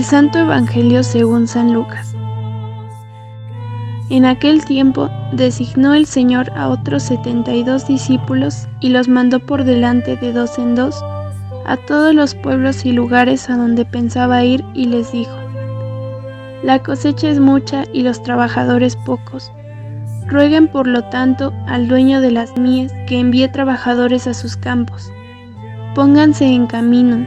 Del Santo Evangelio según San Lucas. En aquel tiempo designó el Señor a otros setenta y dos discípulos y los mandó por delante de dos en dos a todos los pueblos y lugares a donde pensaba ir y les dijo, La cosecha es mucha y los trabajadores pocos. Rueguen por lo tanto al dueño de las mies que envíe trabajadores a sus campos. Pónganse en camino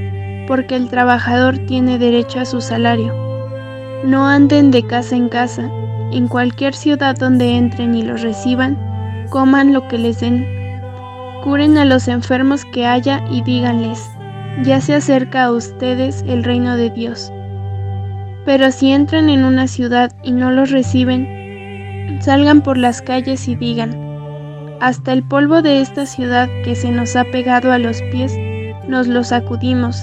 porque el trabajador tiene derecho a su salario. No anden de casa en casa, en cualquier ciudad donde entren y los reciban, coman lo que les den. Curen a los enfermos que haya y díganles, ya se acerca a ustedes el reino de Dios. Pero si entran en una ciudad y no los reciben, salgan por las calles y digan, hasta el polvo de esta ciudad que se nos ha pegado a los pies, nos lo sacudimos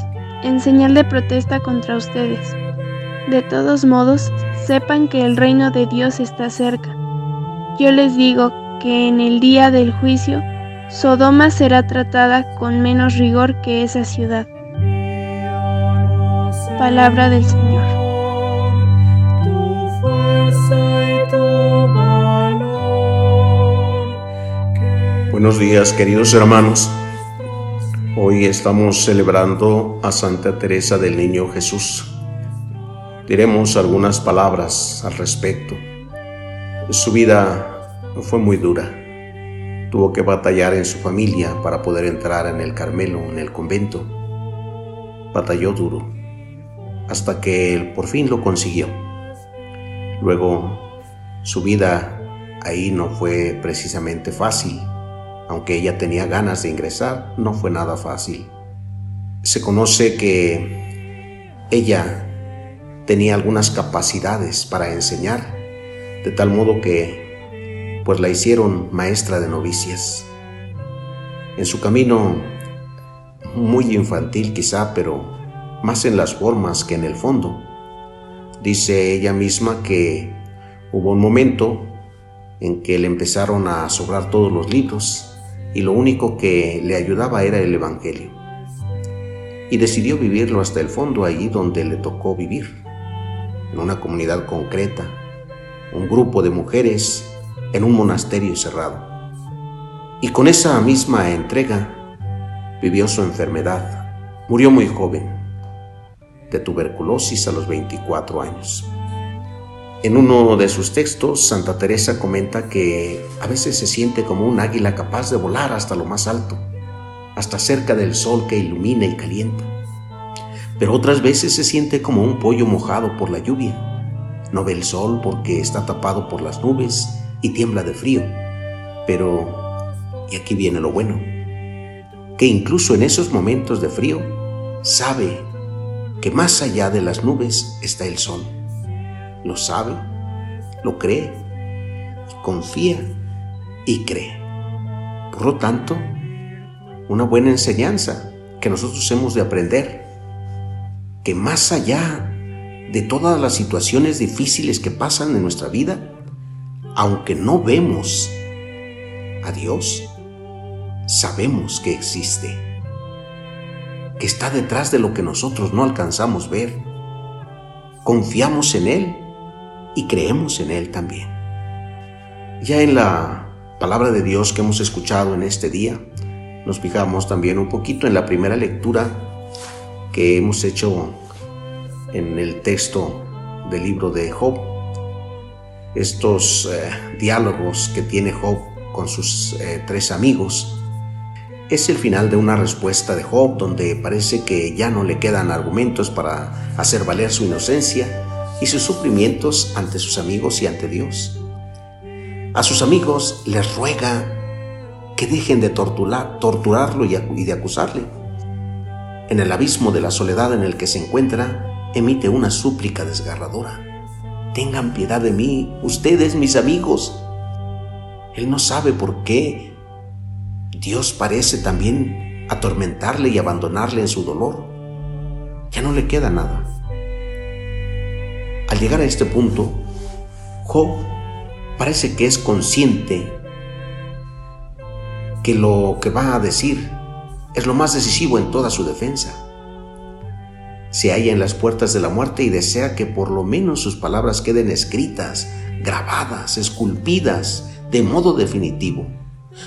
en señal de protesta contra ustedes. De todos modos, sepan que el reino de Dios está cerca. Yo les digo que en el día del juicio, Sodoma será tratada con menos rigor que esa ciudad. Palabra del Señor. Buenos días queridos hermanos. Hoy estamos celebrando a Santa Teresa del Niño Jesús. Diremos algunas palabras al respecto. Su vida fue muy dura. Tuvo que batallar en su familia para poder entrar en el Carmelo, en el convento. Batalló duro, hasta que por fin lo consiguió. Luego, su vida ahí no fue precisamente fácil aunque ella tenía ganas de ingresar, no fue nada fácil. Se conoce que ella tenía algunas capacidades para enseñar, de tal modo que pues la hicieron maestra de novicias. En su camino muy infantil quizá, pero más en las formas que en el fondo. Dice ella misma que hubo un momento en que le empezaron a sobrar todos los libros y lo único que le ayudaba era el Evangelio. Y decidió vivirlo hasta el fondo, allí donde le tocó vivir, en una comunidad concreta, un grupo de mujeres en un monasterio cerrado. Y con esa misma entrega vivió su enfermedad. Murió muy joven, de tuberculosis a los 24 años. En uno de sus textos, Santa Teresa comenta que a veces se siente como un águila capaz de volar hasta lo más alto, hasta cerca del sol que ilumina y calienta. Pero otras veces se siente como un pollo mojado por la lluvia. No ve el sol porque está tapado por las nubes y tiembla de frío. Pero, y aquí viene lo bueno, que incluso en esos momentos de frío sabe que más allá de las nubes está el sol lo sabe, lo cree, confía y cree. Por lo tanto, una buena enseñanza que nosotros hemos de aprender, que más allá de todas las situaciones difíciles que pasan en nuestra vida, aunque no vemos a Dios, sabemos que existe, que está detrás de lo que nosotros no alcanzamos ver. Confiamos en Él y creemos en Él también. Ya en la palabra de Dios que hemos escuchado en este día, nos fijamos también un poquito en la primera lectura que hemos hecho en el texto del libro de Job. Estos eh, diálogos que tiene Job con sus eh, tres amigos es el final de una respuesta de Job donde parece que ya no le quedan argumentos para hacer valer su inocencia y sus sufrimientos ante sus amigos y ante Dios. A sus amigos les ruega que dejen de torturar, torturarlo y de acusarle. En el abismo de la soledad en el que se encuentra, emite una súplica desgarradora. Tengan piedad de mí, ustedes mis amigos. Él no sabe por qué Dios parece también atormentarle y abandonarle en su dolor. Ya no le queda nada. Al llegar a este punto, Job parece que es consciente que lo que va a decir es lo más decisivo en toda su defensa. Se halla en las puertas de la muerte y desea que por lo menos sus palabras queden escritas, grabadas, esculpidas de modo definitivo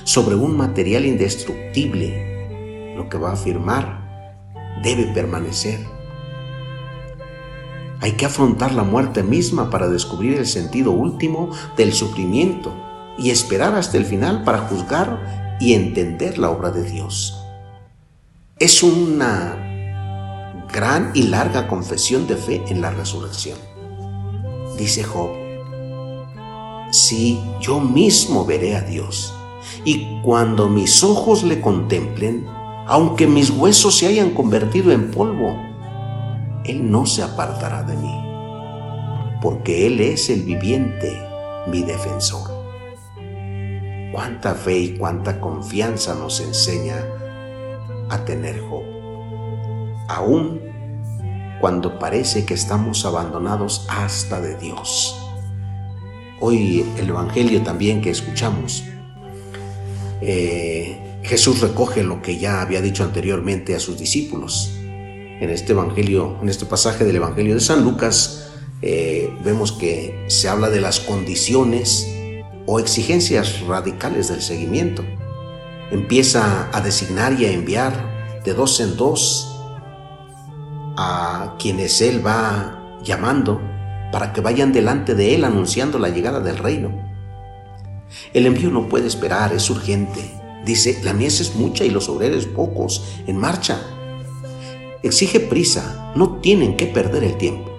sobre un material indestructible. Lo que va a afirmar debe permanecer. Hay que afrontar la muerte misma para descubrir el sentido último del sufrimiento y esperar hasta el final para juzgar y entender la obra de Dios. Es una gran y larga confesión de fe en la resurrección. Dice Job, sí, yo mismo veré a Dios, y cuando mis ojos le contemplen, aunque mis huesos se hayan convertido en polvo, Él no se apartará de mí, porque Él es el viviente, mi defensor. Cuánta fe y cuánta confianza nos enseña a tener Job. Aún cuando parece que estamos abandonados hasta de Dios. Hoy el Evangelio también que escuchamos, eh, Jesús recoge lo que ya había dicho anteriormente a sus discípulos. En este Evangelio, en este pasaje del Evangelio de San Lucas, eh, vemos que se habla de las condiciones o exigencias radicales del seguimiento. Empieza a designar y a enviar de dos en dos a quienes Él va llamando para que vayan delante de Él anunciando la llegada del reino. El envío no puede esperar, es urgente. Dice, la mies es mucha y los obreros pocos, en marcha. Exige prisa, no tienen que perder el tiempo.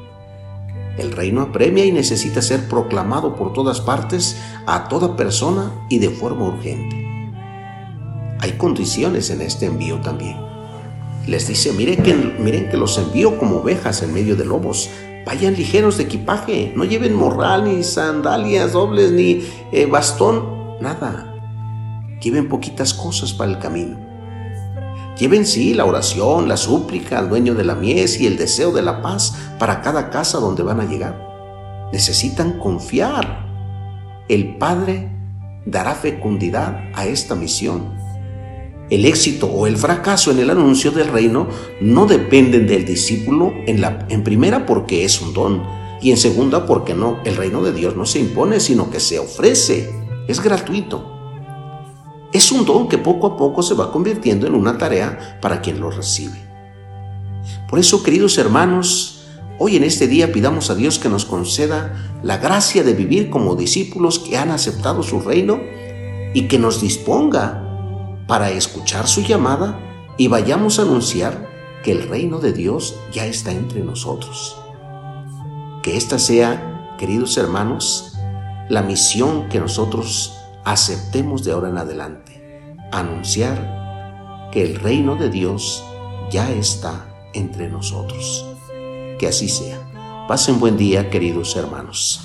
El reino apremia y necesita ser proclamado por todas partes a toda persona y de forma urgente. Hay condiciones en este envío también. Les dice, miren que, miren que los envío como ovejas en medio de lobos. Vayan ligeros de equipaje, no lleven morral, ni sandalias dobles, ni eh, bastón, nada. Lleven poquitas cosas para el camino Lleven sí la oración, la súplica al dueño de la mies y el deseo de la paz para cada casa donde van a llegar. Necesitan confiar. El Padre dará fecundidad a esta misión. El éxito o el fracaso en el anuncio del reino no dependen del discípulo en, la, en primera porque es un don y en segunda porque no, el reino de Dios no se impone sino que se ofrece, es gratuito. Es un don que poco a poco se va convirtiendo en una tarea para quien lo recibe. Por eso, queridos hermanos, hoy en este día pidamos a Dios que nos conceda la gracia de vivir como discípulos que han aceptado su reino y que nos disponga para escuchar su llamada y vayamos a anunciar que el reino de Dios ya está entre nosotros. Que esta sea, queridos hermanos, la misión que nosotros aceptemos de ahora en adelante anunciar que el reino de Dios ya está entre nosotros. Que así sea. Pasen buen día, queridos hermanos.